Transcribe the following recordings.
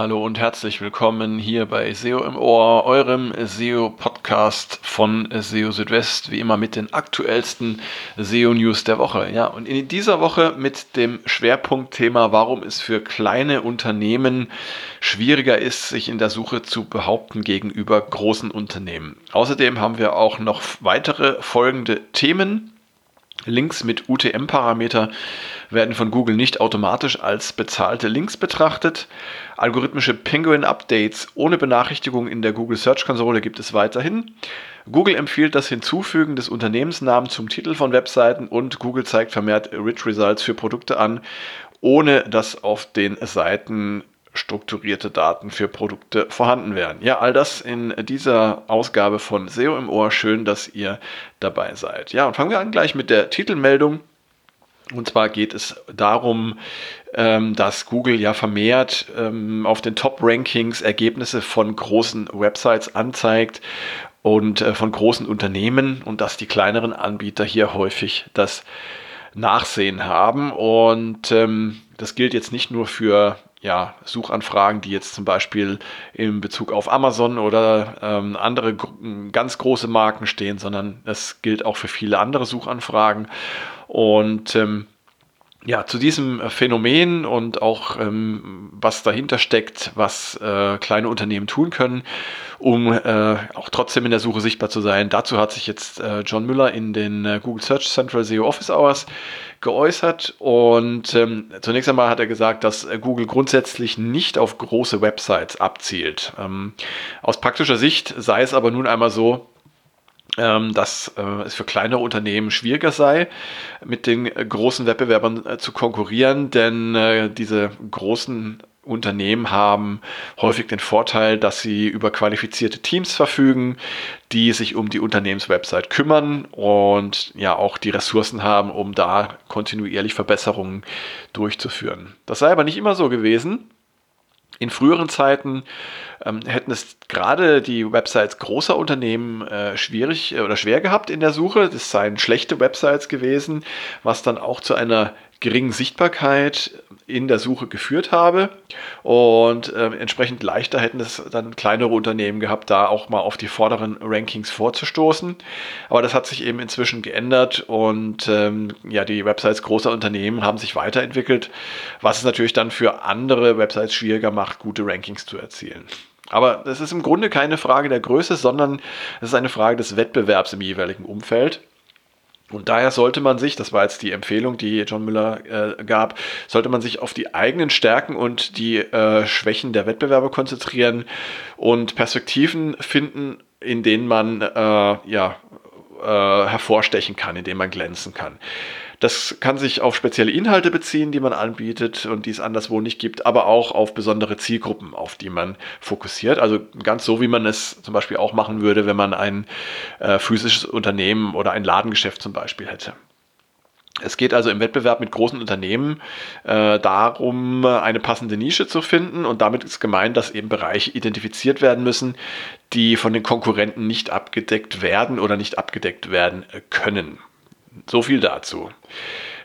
Hallo und herzlich willkommen hier bei SEO im Ohr, eurem SEO-Podcast von SEO Südwest, wie immer mit den aktuellsten SEO-News der Woche. Ja, und in dieser Woche mit dem Schwerpunktthema, warum es für kleine Unternehmen schwieriger ist, sich in der Suche zu behaupten gegenüber großen Unternehmen. Außerdem haben wir auch noch weitere folgende Themen. Links mit UTM-Parameter werden von Google nicht automatisch als bezahlte Links betrachtet. Algorithmische Penguin-Updates ohne Benachrichtigung in der Google Search Konsole gibt es weiterhin. Google empfiehlt das Hinzufügen des Unternehmensnamens zum Titel von Webseiten und Google zeigt vermehrt Rich Results für Produkte an, ohne dass auf den Seiten strukturierte Daten für Produkte vorhanden wären. Ja, all das in dieser Ausgabe von SEO im Ohr. Schön, dass ihr dabei seid. Ja, und fangen wir an gleich mit der Titelmeldung. Und zwar geht es darum, ähm, dass Google ja vermehrt ähm, auf den Top-Rankings Ergebnisse von großen Websites anzeigt und äh, von großen Unternehmen und dass die kleineren Anbieter hier häufig das Nachsehen haben. Und ähm, das gilt jetzt nicht nur für ja, Suchanfragen, die jetzt zum Beispiel in Bezug auf Amazon oder ähm, andere ganz große Marken stehen, sondern es gilt auch für viele andere Suchanfragen. Und ähm, ja, zu diesem Phänomen und auch ähm, was dahinter steckt, was äh, kleine Unternehmen tun können, um äh, auch trotzdem in der Suche sichtbar zu sein. Dazu hat sich jetzt äh, John Müller in den äh, Google Search Central SEO Office Hours geäußert und ähm, zunächst einmal hat er gesagt, dass äh, Google grundsätzlich nicht auf große Websites abzielt. Ähm, aus praktischer Sicht sei es aber nun einmal so, dass äh, es für kleinere Unternehmen schwieriger sei, mit den äh, großen Wettbewerbern äh, zu konkurrieren, denn diese großen Unternehmen haben häufig den Vorteil, dass sie über qualifizierte Teams verfügen, die sich um die Unternehmenswebsite kümmern und ja auch die Ressourcen haben, um da kontinuierlich Verbesserungen durchzuführen. Das sei aber nicht immer so gewesen. In früheren Zeiten ähm, hätten es gerade die Websites großer Unternehmen äh, schwierig äh, oder schwer gehabt in der Suche. Das seien schlechte Websites gewesen, was dann auch zu einer geringen Sichtbarkeit in der Suche geführt habe. Und äh, entsprechend leichter hätten es dann kleinere Unternehmen gehabt, da auch mal auf die vorderen Rankings vorzustoßen. Aber das hat sich eben inzwischen geändert und ähm, ja, die Websites großer Unternehmen haben sich weiterentwickelt, was es natürlich dann für andere Websites schwieriger macht, gute Rankings zu erzielen. Aber es ist im Grunde keine Frage der Größe, sondern es ist eine Frage des Wettbewerbs im jeweiligen Umfeld. Und daher sollte man sich, das war jetzt die Empfehlung, die John Müller äh, gab, sollte man sich auf die eigenen Stärken und die äh, Schwächen der Wettbewerber konzentrieren und Perspektiven finden, in denen man äh, ja, äh, hervorstechen kann, in denen man glänzen kann. Das kann sich auf spezielle Inhalte beziehen, die man anbietet und die es anderswo nicht gibt, aber auch auf besondere Zielgruppen, auf die man fokussiert. Also ganz so, wie man es zum Beispiel auch machen würde, wenn man ein äh, physisches Unternehmen oder ein Ladengeschäft zum Beispiel hätte. Es geht also im Wettbewerb mit großen Unternehmen äh, darum, eine passende Nische zu finden und damit ist gemeint, dass eben Bereiche identifiziert werden müssen, die von den Konkurrenten nicht abgedeckt werden oder nicht abgedeckt werden können. So viel dazu.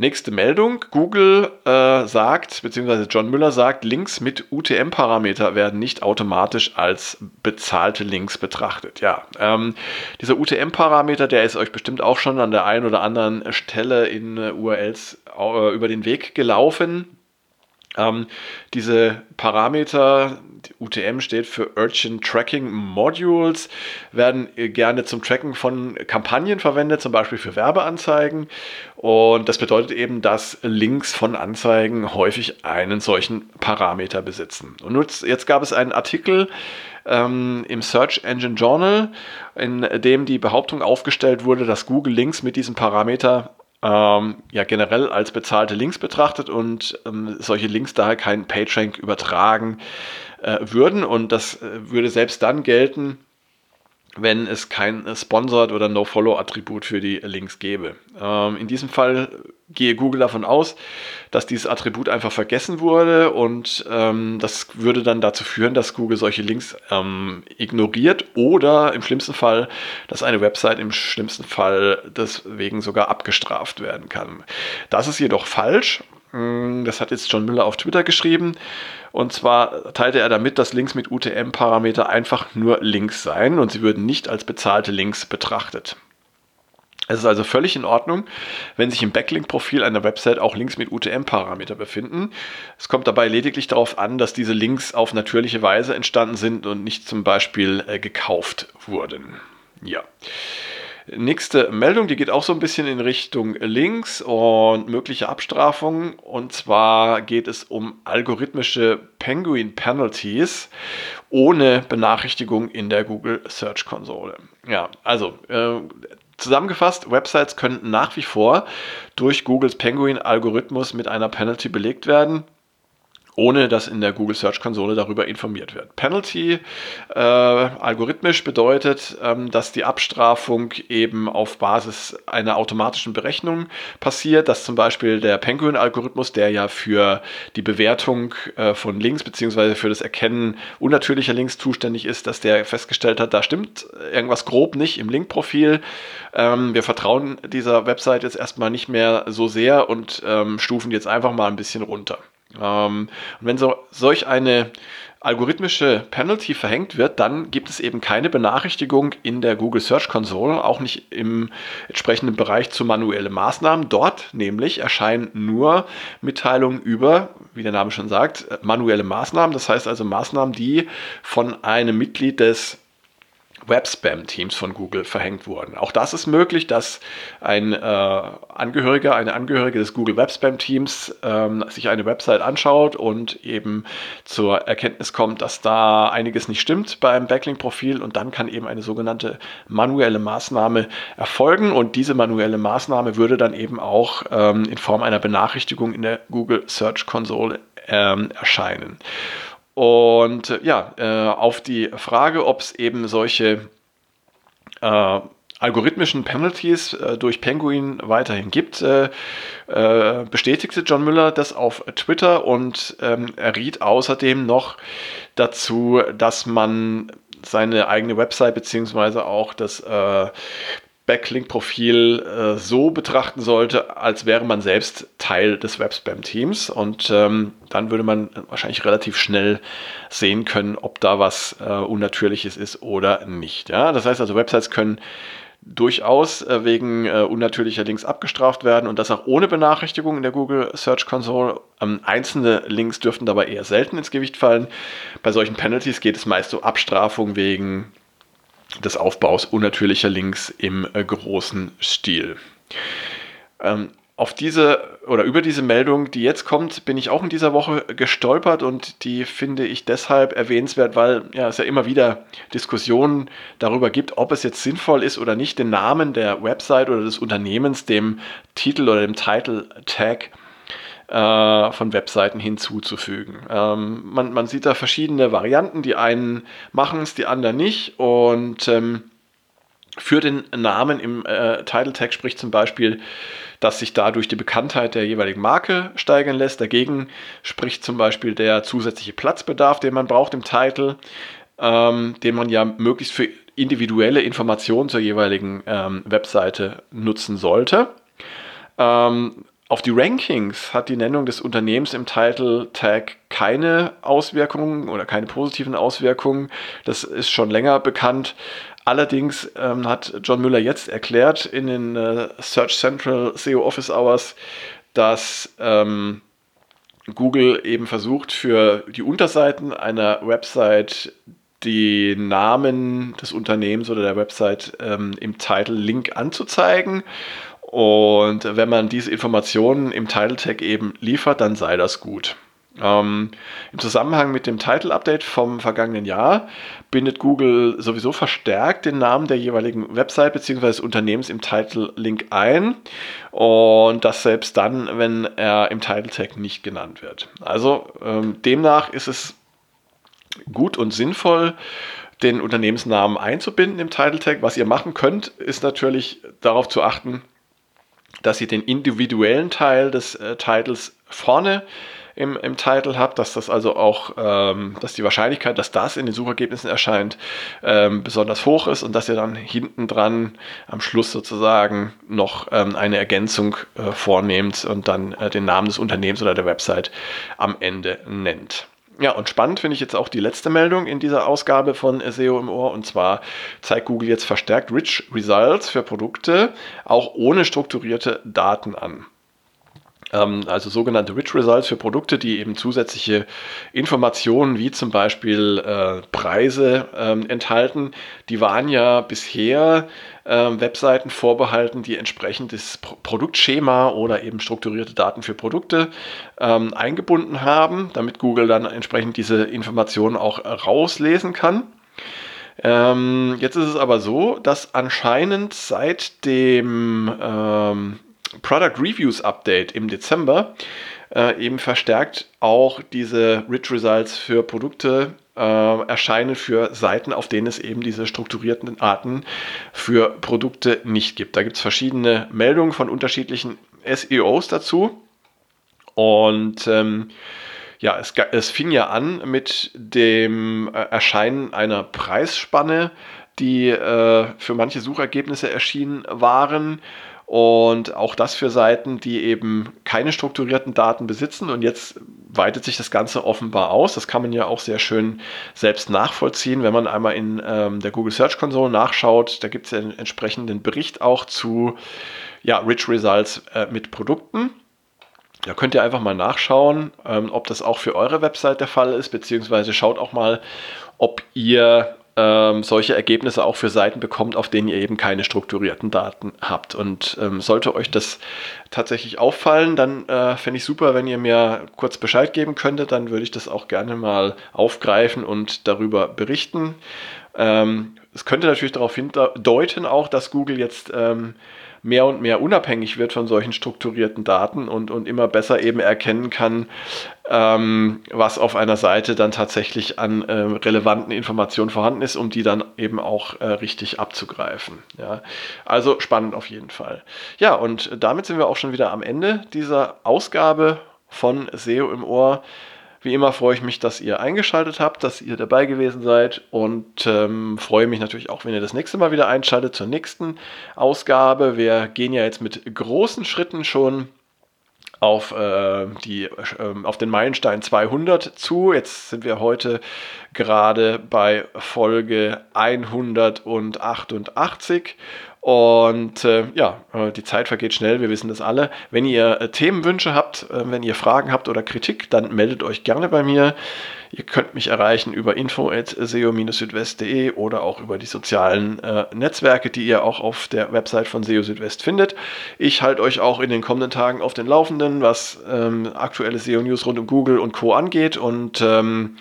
Nächste Meldung. Google äh, sagt, beziehungsweise John Müller sagt, Links mit UTM-Parameter werden nicht automatisch als bezahlte Links betrachtet. Ja, ähm, dieser UTM-Parameter, der ist euch bestimmt auch schon an der einen oder anderen Stelle in äh, URLs äh, über den Weg gelaufen. Ähm, diese Parameter, UTM steht für Urgent Tracking Modules, werden gerne zum Tracken von Kampagnen verwendet, zum Beispiel für Werbeanzeigen. Und das bedeutet eben, dass Links von Anzeigen häufig einen solchen Parameter besitzen. Und jetzt, jetzt gab es einen Artikel ähm, im Search Engine Journal, in dem die Behauptung aufgestellt wurde, dass Google Links mit diesem Parameter ähm, ja generell als bezahlte Links betrachtet und ähm, solche Links daher keinen PageRank übertragen äh, würden. Und das äh, würde selbst dann gelten, wenn es kein Sponsored oder No-Follow-Attribut für die Links gäbe. Ähm, in diesem Fall gehe Google davon aus, dass dieses Attribut einfach vergessen wurde und ähm, das würde dann dazu führen, dass Google solche Links ähm, ignoriert oder im schlimmsten Fall, dass eine Website im schlimmsten Fall deswegen sogar abgestraft werden kann. Das ist jedoch falsch. Mm, das hat jetzt John Müller auf Twitter geschrieben Und zwar teilte er damit, dass Links mit UTM-Parameter einfach nur Links seien und sie würden nicht als bezahlte Links betrachtet. Es ist also völlig in Ordnung, wenn sich im Backlink-Profil einer Website auch Links mit UTM-Parameter befinden. Es kommt dabei lediglich darauf an, dass diese Links auf natürliche Weise entstanden sind und nicht zum Beispiel äh, gekauft wurden. Ja. Nächste Meldung, die geht auch so ein bisschen in Richtung Links und mögliche Abstrafungen. Und zwar geht es um algorithmische Penguin Penalties ohne Benachrichtigung in der Google Search Konsole. Ja, also äh, Zusammengefasst, Websites können nach wie vor durch Googles Penguin-Algorithmus mit einer Penalty belegt werden ohne dass in der Google Search Konsole darüber informiert wird. Penalty äh, algorithmisch bedeutet, ähm, dass die Abstrafung eben auf Basis einer automatischen Berechnung passiert, dass zum Beispiel der Penguin-Algorithmus, der ja für die Bewertung äh, von Links bzw. für das Erkennen unnatürlicher Links zuständig ist, dass der festgestellt hat, da stimmt irgendwas grob nicht im Linkprofil. Ähm, wir vertrauen dieser Website jetzt erstmal nicht mehr so sehr und ähm, stufen jetzt einfach mal ein bisschen runter. Ähm, und wenn so, solch eine algorithmische Penalty verhängt wird, dann gibt es eben keine Benachrichtigung in der Google Search Console, auch nicht im entsprechenden Bereich zu manuelle Maßnahmen. Dort nämlich erscheinen nur Mitteilungen über, wie der Name schon sagt, manuelle Maßnahmen. Das heißt also Maßnahmen, die von einem Mitglied des Web-Spam-Teams von Google verhängt wurden. Auch das ist möglich, dass ein äh, Angehöriger, eine Angehörige des Google Web-Spam-Teams ähm, sich eine Website anschaut und eben zur Erkenntnis kommt, dass da einiges nicht stimmt beim Backlink-Profil und dann kann eben eine sogenannte manuelle Maßnahme erfolgen und diese manuelle Maßnahme würde dann eben auch ähm, in Form einer Benachrichtigung in der Google Search Console ähm, erscheinen. Und äh, ja, äh, auf die Frage, ob es eben solche äh, algorithmischen Penalties äh, durch Penguin weiterhin gibt, äh, äh, bestätigte John Müller das auf Twitter und ähm, erriet außerdem noch dazu, dass man seine eigene Website beziehungsweise auch das Backlink-Profil äh, so betrachten sollte, als wäre man selbst Teil des Webspam-Teams. Und ähm, dann würde man wahrscheinlich relativ schnell sehen können, ob da was äh, Unnatürliches ist oder nicht. Ja? Das heißt also, Websites können durchaus äh, wegen äh, unnatürlicher Links abgestraft werden und das auch ohne Benachrichtigung in der Google Search Console. Ähm, einzelne Links dürften dabei eher selten ins Gewicht fallen. Bei solchen Penalties geht es meist um Abstrafung wegen des Aufbaus unnatürlicher Links im äh, großen Stil. Ähm, auf diese oder über diese Meldung, die jetzt kommt, bin ich auch in dieser Woche gestolpert und die finde ich deshalb erwähnenswert, weil ja, es ja immer wieder Diskussionen darüber gibt, ob es jetzt sinnvoll ist oder nicht, den Namen der Website oder des Unternehmens dem Titel oder dem Title Tag äh, von Webseiten hinzuzufügen. Ähm, man, man, sieht da verschiedene Varianten. Die einen machen es, die anderen nicht. Und ähm, für den Namen im äh, Title Tag spricht zum Beispiel, dass sich dadurch die Bekanntheit der jeweiligen Marke steigern lässt. Dagegen spricht zum Beispiel der zusätzliche Platzbedarf, den man braucht im Titel, ähm, den man ja möglichst für individuelle Informationen zur jeweiligen ähm, Webseite nutzen sollte. Ähm, auf die Rankings hat die Nennung des Unternehmens im Title Tag keine Auswirkungen oder keine positiven Auswirkungen. Das ist schon länger bekannt. Allerdings ähm, hat John Müller jetzt erklärt in den äh, Search Central SEO Office Hours, dass ähm, Google eben versucht, für die Unterseiten einer Website die Namen des Unternehmens oder der Website ähm, im Title Link anzuzeigen und wenn man diese Informationen im Title Tag eben liefert, dann sei das gut. Ähm, Im Zusammenhang mit dem Title Update vom vergangenen Jahr bindet Google sowieso verstärkt den Namen der jeweiligen Website bzw. Unternehmens im Title Link ein und das selbst dann, wenn er im Title Tag nicht genannt wird. Also ähm, demnach ist es gut und sinnvoll, den Unternehmensnamen einzubinden im Title Tag. Was ihr machen könnt, ist natürlich darauf zu achten, dass ihr den individuellen Teil des äh, Titles vorne im, im Title habt, dass das also auch, ähm, dass die Wahrscheinlichkeit, dass das in den Suchergebnissen erscheint, ähm, besonders hoch ist und dass ihr dann hinten dran am Schluss sozusagen noch ähm, eine Ergänzung äh, vornehmt und dann äh, den Namen des Unternehmens oder der Website am Ende nennt. Ja, und spannend finde ich jetzt auch die letzte Meldung in dieser Ausgabe von SEO im Ohr. Und zwar zeigt Google jetzt verstärkt Rich Results für Produkte, auch ohne strukturierte Daten an. Ähm, also sogenannte Rich Results für Produkte, die eben zusätzliche Informationen wie zum Beispiel äh, Preise ähm, enthalten. Die waren ja bisher ähm, Webseiten vorbehalten, die entsprechend das Pro Produktschema oder eben strukturierte Daten für Produkte ähm, eingebunden haben, damit Google dann entsprechend diese Informationen auch rauslesen kann. Ähm, jetzt ist es aber so, dass anscheinend seit dem ähm, Product Reviews Update im Dezember äh, eben verstärkt auch diese Rich Results für Produkte äh, erscheinen für Seiten, auf denen es eben diese strukturierten Arten für Produkte nicht gibt. Da gibt es verschiedene Meldungen von unterschiedlichen SEOs dazu. Und ähm, ja, es, es, fing ja an mit dem äh, Erscheinen einer Preisspanne, die äh, für manche Suchergebnisse erschienen waren und auch das für Seiten, die eben keine strukturierten Daten besitzen. Und jetzt weitet sich das Ganze offenbar aus. Das kann man ja auch sehr schön selbst nachvollziehen, wenn man einmal in ähm, der Google Search Console nachschaut. Da gibt es ja einen entsprechenden Bericht auch zu ja, Rich Results äh, mit Produkten. Da könnt ihr einfach mal nachschauen, ähm, ob das auch für eure Website der Fall ist, beziehungsweise schaut auch mal, ob ihr ähm, solche Ergebnisse auch für Seiten bekommt, auf denen ihr eben keine strukturierten Daten habt. Und ähm, sollte euch das tatsächlich auffallen, dann äh, fände ich super, wenn ihr mir kurz Bescheid geben könntet. Dann würde ich das auch gerne mal aufgreifen und darüber berichten. Ähm, es könnte natürlich darauf hindeuten, auch, dass Google jetzt ähm, mehr und mehr unabhängig wird von solchen strukturierten Daten und, und immer besser eben erkennen kann, ähm, was auf einer Seite dann tatsächlich an äh, relevanten Informationen vorhanden ist, um die dann eben auch äh, richtig abzugreifen. Ja. Also spannend auf jeden Fall. Ja, und damit sind wir auch schon wieder am Ende dieser Ausgabe von SEO im Ohr. Wie immer freue ich mich, dass ihr eingeschaltet habt, dass ihr dabei gewesen seid und ähm, freue mich natürlich auch, wenn ihr das nächste Mal wieder einschaltet zur nächsten Ausgabe. Wir gehen ja jetzt mit großen Schritten schon auf, äh, die, äh, auf den Meilenstein 200 zu. Jetzt sind wir heute gerade bei Folge 188 und äh, ja, äh, die Zeit vergeht schnell, wir wissen das alle. Wenn ihr äh, Themenwünsche habt, äh, wenn ihr Fragen habt oder Kritik, dann meldet euch gerne bei mir. Ihr könnt mich erreichen über info.seo-südwest.de oder auch über die sozialen äh, Netzwerke, die ihr auch auf der Website von SEO Südwest findet. Ich halte euch auch in den kommenden Tagen auf den Laufenden, was ähm, aktuelle SEO-News rund um Google und Co. angeht und ähm,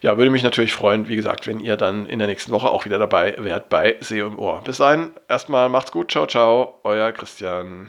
ja, würde mich natürlich freuen, wie gesagt, wenn ihr dann in der nächsten Woche auch wieder dabei wärt bei SEO im Ohr. Bis dahin, erstmal macht's gut, ciao, ciao, euer Christian.